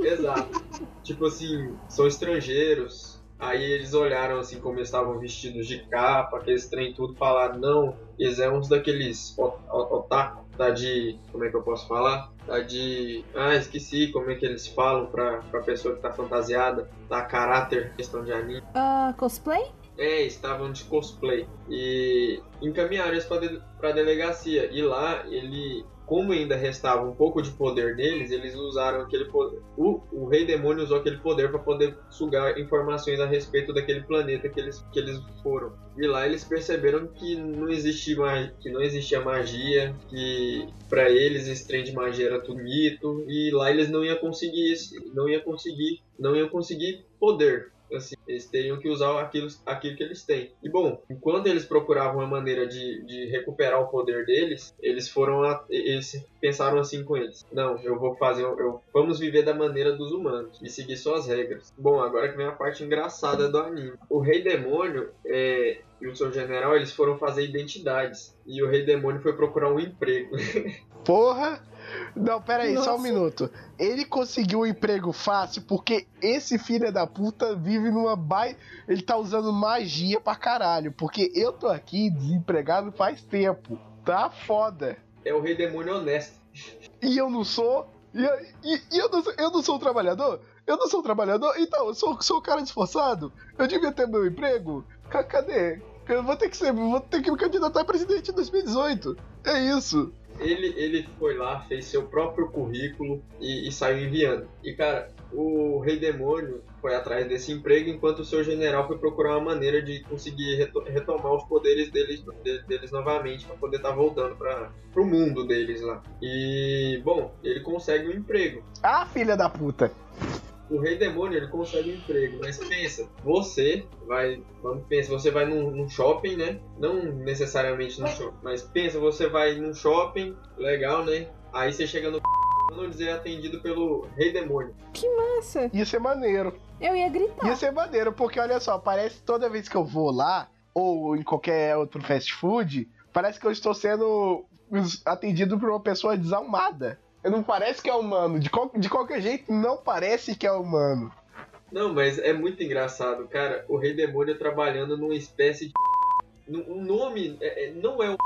Exato. tipo assim, são estrangeiros. Aí eles olharam assim como eles estavam vestidos de capa, aqueles trem tudo, falaram, não, eles é uns daqueles otaku, tá de. Como é que eu posso falar? Tá de. Ah, esqueci como é que eles falam pra, pra pessoa que tá fantasiada, da caráter, questão de anime. Uh, cosplay? É, estavam de cosplay. E encaminharam eles para a delegacia. E lá, ele, como ainda restava um pouco de poder neles, eles usaram aquele poder. O, o Rei Demônio usou aquele poder para poder sugar informações a respeito daquele planeta que eles, que eles foram. E lá eles perceberam que não existia, que não existia magia, que para eles esse trem de magia era tudo mito. E lá eles não iam conseguir, não ia conseguir, não iam conseguir poder assim, eles teriam que usar aquilo, aquilo que eles têm. E bom, enquanto eles procuravam uma maneira de, de recuperar o poder deles, eles foram a, eles pensaram assim com eles: não, eu vou fazer, eu, vamos viver da maneira dos humanos e seguir suas regras. Bom, agora que vem a parte engraçada do anime. O Rei Demônio é, e o seu general eles foram fazer identidades e o Rei Demônio foi procurar um emprego. Porra! Não, pera aí, Nossa. só um minuto. Ele conseguiu um emprego fácil porque esse filho da puta vive numa baia. Ele tá usando magia pra caralho. Porque eu tô aqui desempregado faz tempo. Tá foda. É o rei demônio honesto. E eu não sou. E, e, e eu, não, eu não sou um trabalhador? Eu não sou um trabalhador? Então, eu sou, sou um cara esforçado? Eu devia ter meu emprego? Cadê? Eu vou ter que ser. Vou ter que me candidatar a presidente em 2018. É isso ele, ele foi lá, fez seu próprio currículo e, e saiu enviando. E, cara, o Rei Demônio foi atrás desse emprego, enquanto o seu general foi procurar uma maneira de conseguir retomar os poderes deles, deles novamente, para poder estar tá voltando para o mundo deles lá. E, bom, ele consegue um emprego. Ah, filha da puta! O rei demônio ele consegue um emprego, mas pensa, você vai, vamos pensa, você vai num, num, shopping, né? Não necessariamente no shopping, mas pensa, você vai num shopping, legal, né? Aí você chega no não dizer atendido pelo rei demônio. Que massa! Ia ser maneiro. Eu ia gritar. Ia ser maneiro, porque olha só, parece toda vez que eu vou lá, ou em qualquer outro fast food, parece que eu estou sendo atendido por uma pessoa desalmada. Não parece que é humano. De, qual, de qualquer jeito, não parece que é humano. Não, mas é muito engraçado, cara. O Rei Demônio trabalhando numa espécie de. O nome é, é, não é um.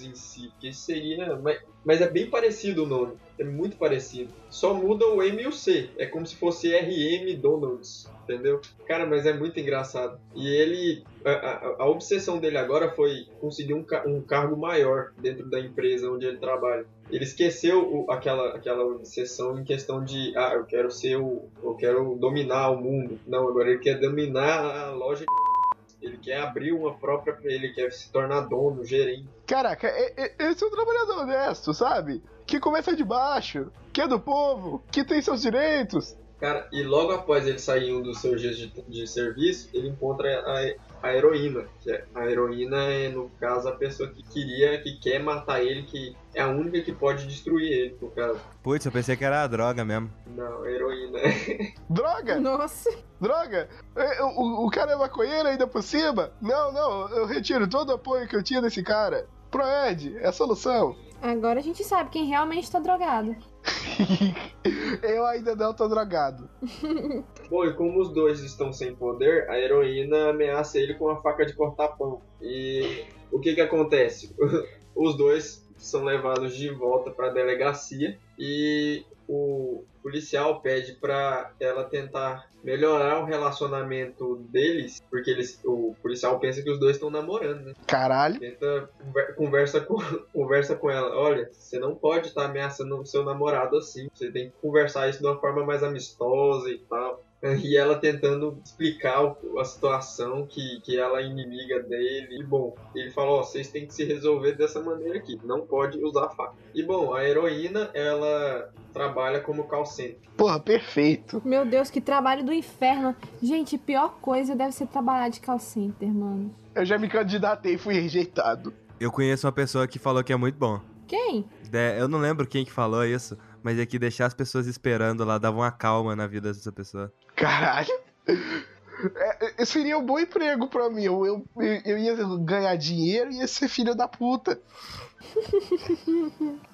Em si, porque seria. Mas, mas é bem parecido o nome. É muito parecido. Só muda o M e o C. É como se fosse RM Donalds. Entendeu? Cara, mas é muito engraçado. E ele. A, a, a obsessão dele agora foi conseguir um, um cargo maior dentro da empresa onde ele trabalha. Ele esqueceu o, aquela, aquela obsessão em questão de, ah, eu quero ser o. Eu quero dominar o mundo. Não, agora ele quer dominar a loja ele quer abrir uma própria pra ele, quer se tornar dono, gerente. Caraca, esse é um trabalhador honesto, sabe? Que começa de baixo, que é do povo, que tem seus direitos. Cara, e logo após ele sair um dos seus dias de, de serviço, ele encontra a, a heroína, que é, a heroína é, no caso, a pessoa que queria, que quer matar ele, que é a única que pode destruir ele, no caso. Putz, eu pensei que era a droga mesmo. Não, a heroína. droga? Nossa. Droga? É, o, o cara é maconheiro ainda por cima? Não, não, eu retiro todo o apoio que eu tinha desse cara. Proed, é a solução. Agora a gente sabe quem realmente tá drogado. eu ainda não tô drogado. Bom, e como os dois estão sem poder, a heroína ameaça ele com uma faca de cortar pão. E o que que acontece? Os dois são levados de volta para a delegacia e o policial pede para ela tentar melhorar o relacionamento deles, porque eles, o policial pensa que os dois estão namorando, né? Caralho. Tenta conversa com conversa com ela. Olha, você não pode estar tá ameaçando o seu namorado assim. Você tem que conversar isso de uma forma mais amistosa e tal. E ela tentando explicar a situação, que, que ela é inimiga dele. E bom, ele falou: ó, vocês têm que se resolver dessa maneira aqui, não pode usar faca. E bom, a heroína, ela trabalha como call center. Porra, perfeito. Meu Deus, que trabalho do inferno. Gente, pior coisa deve ser trabalhar de call center, mano. Eu já me candidatei e fui rejeitado. Eu conheço uma pessoa que falou que é muito bom. Quem? eu não lembro quem que falou isso, mas é que deixar as pessoas esperando lá dava uma calma na vida dessa pessoa. Caralho. É, é, seria um bom emprego pra mim. Eu, eu, eu ia ganhar dinheiro e ia ser filho da puta.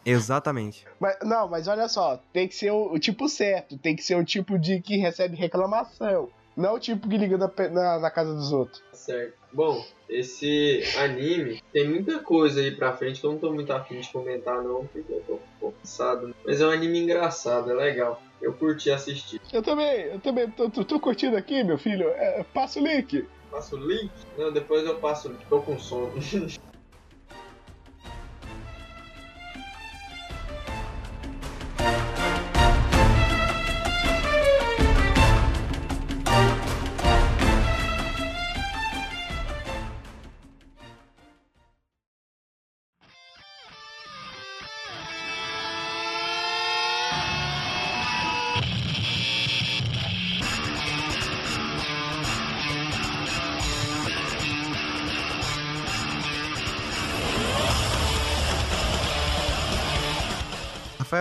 Exatamente. Mas, não, mas olha só, tem que ser o, o, tipo certo, tem que ser o tipo de que recebe reclamação. Não o tipo que liga na, na, na casa dos outros. Certo. Bom, esse anime tem muita coisa aí pra frente que eu não tô muito afim de comentar, não, porque eu tô um pouco cansado. Mas é um anime engraçado, é legal. Eu curti assistir. Eu também, eu também tô, tô, tô curtindo aqui, meu filho. É, passa o link. Passa o link? Não, depois eu passo. Tô com sono.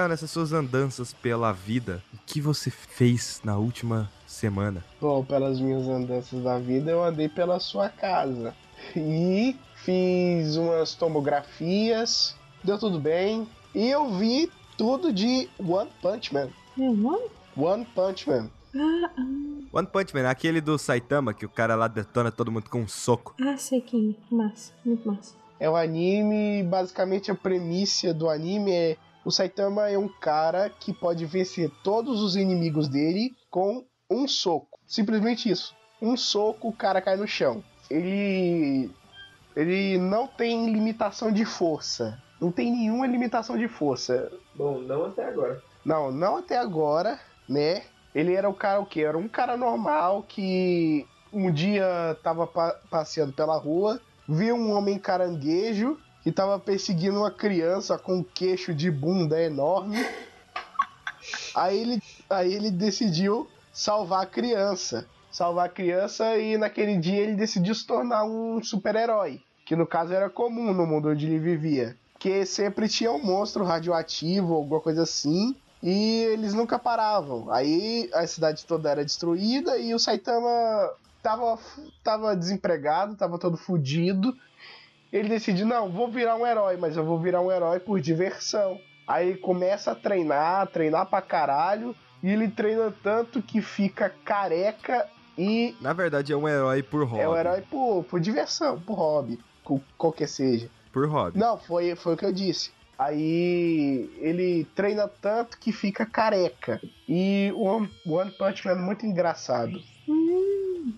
Nessas suas andanças pela vida, o que você fez na última semana? Bom, pelas minhas andanças da vida, eu andei pela sua casa. E fiz umas tomografias, deu tudo bem. E eu vi tudo de One Punch Man. Uhum. One Punch Man. Ah. One Punch Man, aquele do Saitama, que o cara lá detona todo mundo com um soco. Ah, sei quem. Massa, muito massa. É um anime, basicamente a premissa do anime é o Saitama é um cara que pode vencer todos os inimigos dele com um soco. Simplesmente isso. Um soco, o cara cai no chão. Ele. Ele não tem limitação de força. Não tem nenhuma limitação de força. Bom, não até agora. Não, não até agora, né? Ele era o cara o quê? Era um cara normal que um dia tava pa passeando pela rua, viu um homem caranguejo e tava perseguindo uma criança com um queixo de bunda enorme. Aí ele, aí ele decidiu salvar a criança. Salvar a criança e naquele dia ele decidiu se tornar um super-herói. Que no caso era comum no mundo onde ele vivia. Que sempre tinha um monstro radioativo, alguma coisa assim. E eles nunca paravam. Aí a cidade toda era destruída e o Saitama tava, tava desempregado, tava todo fudido ele decide, não, vou virar um herói, mas eu vou virar um herói por diversão. Aí começa a treinar, treinar pra caralho, e ele treina tanto que fica careca e. Na verdade, é um herói por hobby. É um herói por, por diversão, por hobby, qualquer seja. por hobby. Não, foi, foi o que eu disse. Aí ele treina tanto que fica careca. E o One, One Punch Man é muito engraçado. Hum,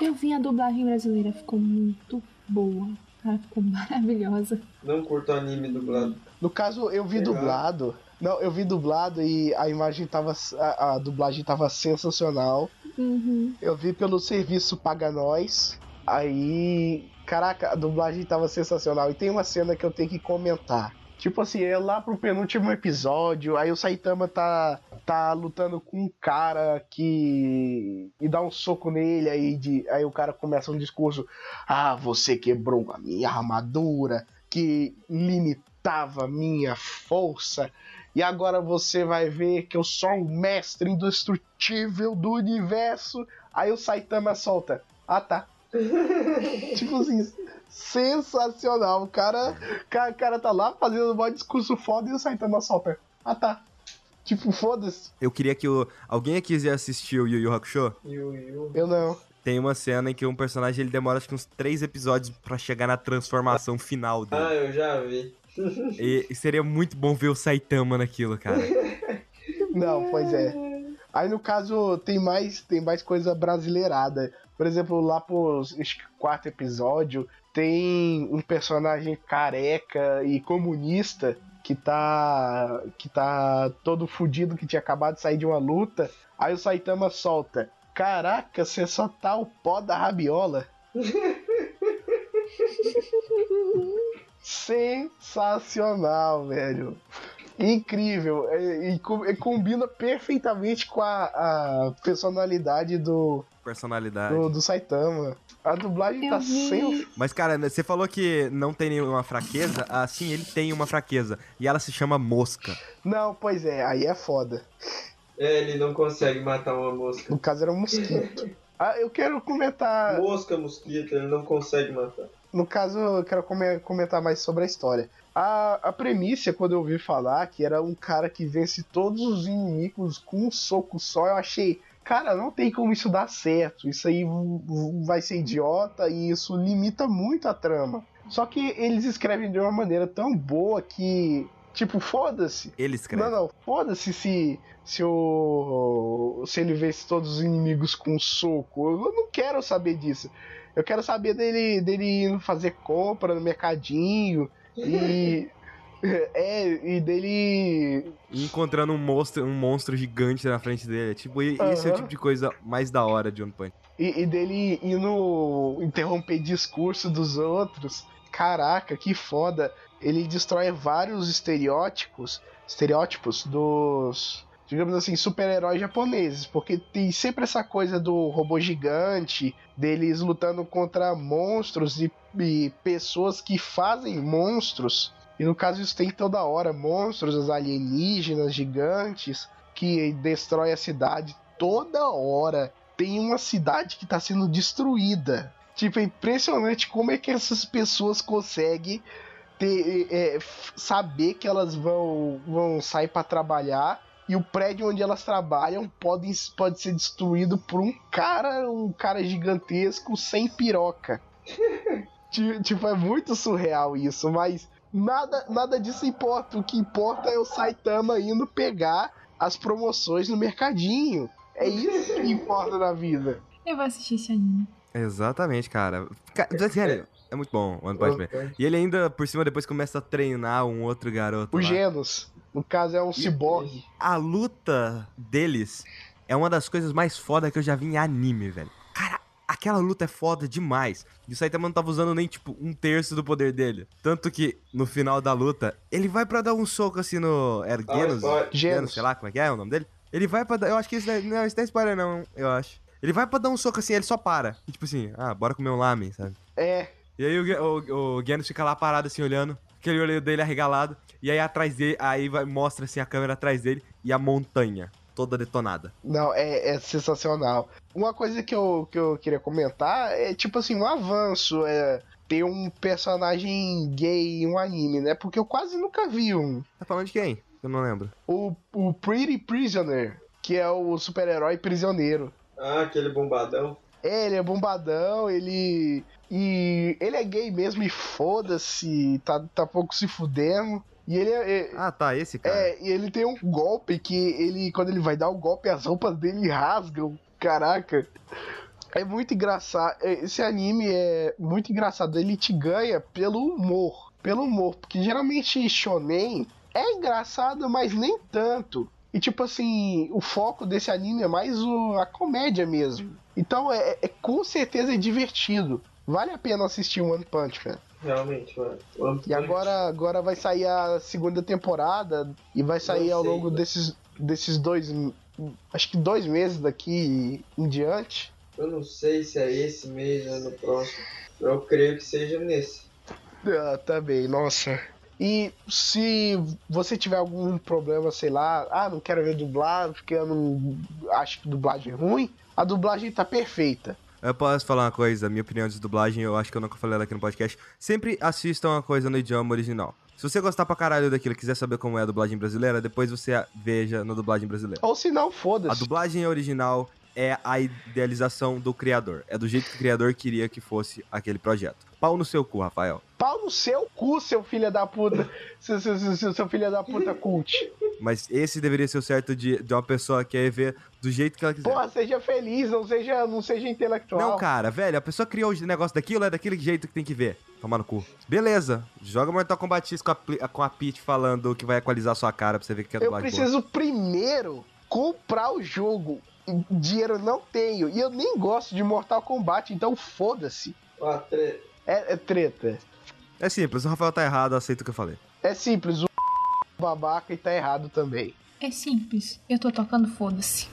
eu vi a dublagem brasileira, ficou muito boa. Cara, ficou maravilhosa. Não curto anime dublado. No caso, eu vi Legal. dublado. Não, eu vi dublado e a imagem tava. A, a dublagem tava sensacional. Uhum. Eu vi pelo serviço Paga Nós. Aí. Caraca, a dublagem tava sensacional. E tem uma cena que eu tenho que comentar. Tipo assim, é lá pro penúltimo episódio, aí o Saitama tá, tá lutando com um cara que. e dá um soco nele, aí, de, aí o cara começa um discurso. Ah, você quebrou a minha armadura, que limitava minha força. E agora você vai ver que eu sou o mestre indestrutível do universo. Aí o Saitama solta. Ah tá. tipo assim, sensacional. O cara, o cara, cara tá lá fazendo um discurso foda e o Saitama solta. Ah tá. Tipo, foda-se. Eu queria que o... alguém aqui quisesse assistir o Yu Yu Hakusho. Yu Yu. Eu não. Tem uma cena em que um personagem ele demora acho que uns três episódios pra chegar na transformação final dele. Ah, eu já vi. E, seria muito bom ver o Saitama naquilo, cara. Não, pois é. Aí no caso tem mais tem mais coisa brasileirada. Por exemplo, lá pro quarto episódio tem um personagem careca e comunista que tá que tá todo fudido que tinha acabado de sair de uma luta. Aí o Saitama solta: "Caraca, você só tá o pó da rabiola". Sensacional, velho. Incrível. E, e co- e combina perfeitamente com a, a personalidade do, Personalidade. do, do Saitama. A dublagem Eu tá vi. sem. Mas, cara, você falou que não tem nenhuma fraqueza. Assim, ele tem uma fraqueza. E ela se chama mosca. Não, pois é, aí é foda. É, ele não consegue matar uma mosca. No caso era um mosquito. Ah, eu quero comentar. Mosca, mosquito, ele não consegue matar. No caso, eu quero come- comentar mais sobre a história. A, a premissa, quando eu ouvi falar que era um cara que vence todos os inimigos com um soco só, eu achei, cara, não tem como isso dar certo. Isso aí vai ser idiota e isso limita muito a trama. Só que eles escrevem de uma maneira tão boa que, tipo, foda-se. Ele escreve. Não, não, foda-se se, se, o, se ele vence todos os inimigos com um soco. Eu não quero saber disso. Eu quero saber dele, dele indo fazer compra no mercadinho e. É, e dele. Encontrando um monstro, um monstro gigante na frente dele. Tipo, e- esse é o tipo de coisa mais da hora de One Punch. E, e dele indo interromper discurso dos outros. Caraca, que foda. Ele destrói vários estereótipos, estereótipos dos, digamos assim, super-heróis japoneses, porque tem sempre essa coisa do robô gigante, deles lutando contra monstros e, e pessoas que fazem monstros. E no caso isso tem toda hora, monstros alienígenas gigantes que destrói a cidade toda hora tem uma cidade que está sendo destruída. Tipo, é impressionante como é que essas pessoas conseguem ter, é, f- saber que elas vão, vão sair para trabalhar e o prédio onde elas trabalham pode, pode ser destruído por um cara, um cara gigantesco sem piroca. Ti- tipo, é muito surreal isso, mas nada, nada disso importa. O que importa é o Saitama indo pegar as promoções no mercadinho. É isso que importa na vida. Eu vou assistir esse anime. Exatamente, cara. Ca- Sério, é muito bom One Punch Man. E ele ainda, por cima, depois começa a treinar um outro garoto. O lá. Genos, no caso, é um ciborgue. A luta deles é uma das coisas mais foda que eu já vi em anime, velho. Aquela luta é foda demais. E o Saitama não tava usando nem, tipo, um terço do poder dele. Tanto que, no final da luta, ele vai pra dar um soco assim no... Era Ah, Genos? spoiler. Genos, sei lá como é que é o nome dele. Ele vai pra dar... Eu acho que isso daí... Não, isso não é spoiler não, eu acho. Ele vai pra dar um soco assim, ele só para. E, tipo assim, ah, bora comer um lamen, sabe? É, E aí o, o, o Genos fica lá parado assim, olhando. Aquele olho dele arregalado. E aí atrás dele, aí vai, mostra assim a câmera atrás dele e a montanha toda detonada. não, é, é sensacional. Uma coisa que eu, que eu queria comentar é tipo assim, um avanço é ter um personagem gay em um anime, né? Porque eu quase nunca vi um. Tá falando de quem? Eu não lembro. O, o Pretty Prisoner, que é o super-herói prisioneiro. Ah, aquele bombadão. É, ele é bombadão, ele. E ele é gay mesmo e foda-se, tá, tá pouco se fudendo. E ele é, é- Ah, tá, esse cara. é, e ele tem um golpe que ele, quando ele vai dar o golpe, as roupas dele rasgam. Caraca. É muito engraçado. É, Esse anime é muito engraçado. Ele te ganha pelo humor. Pelo humor. Porque geralmente shonen é engraçado, mas nem tanto. E tipo assim, o foco desse anime é mais o- a comédia mesmo. Então é, é- com certeza é divertido. Vale a pena assistir One Punch Man. Realmente, mano. E agora, agora vai sair a segunda temporada e vai sair Não ao sei, longo mano. desses, desses dois. Acho que dois meses daqui em diante. Eu não sei se é esse mês ou no próximo. Eu creio que seja nesse. Ah, também, nossa. E se você tiver algum problema, sei lá, ah, não quero ver dublado porque eu não acho que dublagem é ruim, a dublagem tá perfeita. Eu posso falar uma coisa, minha opinião de dublagem, eu acho que eu nunca falei ela aqui no podcast. Sempre assistam uma coisa no idioma original. Se você gostar pra caralho daquilo e quiser saber como é a dublagem brasileira, depois você a- veja na dublagem brasileira. Ou se não, A foda-se. dublagem original é a idealização do criador. É do jeito que o criador queria que fosse aquele projeto. Pau no seu cu, Rafael. Pau no seu cu, seu filho da puta. seu, seu, seu, seu, filho da puta cult. Mas esse deveria ser o certo de, de uma pessoa que quer ver do jeito que ela quiser. Porra, seja feliz, não seja, não seja intelectual. Não, cara, velho, a pessoa criou o negócio daquilo, é daquele jeito que tem que ver. Tomar no cu. Beleza, joga Mortal Kombat X com a, com a Peach falando que vai equalizar sua cara pra você ver que é Eu dublagem boa. preciso primeiro comprar o jogo. Dinheiro eu não tenho. E eu nem gosto de Mortal Kombat, então foda-se. Tre... É, é treta. É simples, o Rafael tá errado, aceita o que eu falei. É simples, o babaca e tá errado também. É simples. Eu tô tocando foda-se.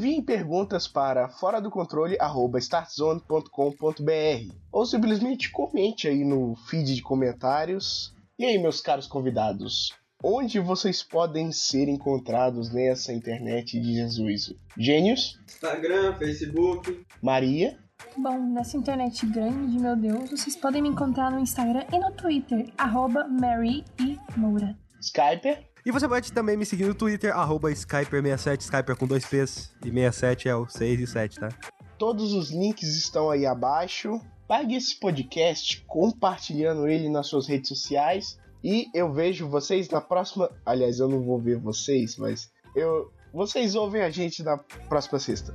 Enviem perguntas para fora do controle startzone.com.br ou simplesmente comente aí no feed de comentários. E aí, meus caros convidados, onde vocês podem ser encontrados nessa internet de Jesus? Gênios, Instagram, Facebook. Maria, Bom, nessa internet grande, meu Deus, vocês podem me encontrar no Instagram e no Twitter, arroba Mary e Moura. Skyper, E você pode também me seguir no Twitter, arroba Skyper67, Skyper com dois P's, e 67 é o 6 e 7, tá? todos os links estão aí abaixo. Pague esse podcast compartilhando ele nas suas redes sociais. E eu vejo vocês na próxima. Aliás, eu não vou ver vocês, mas eu. Vocês ouvem a gente na próxima sexta.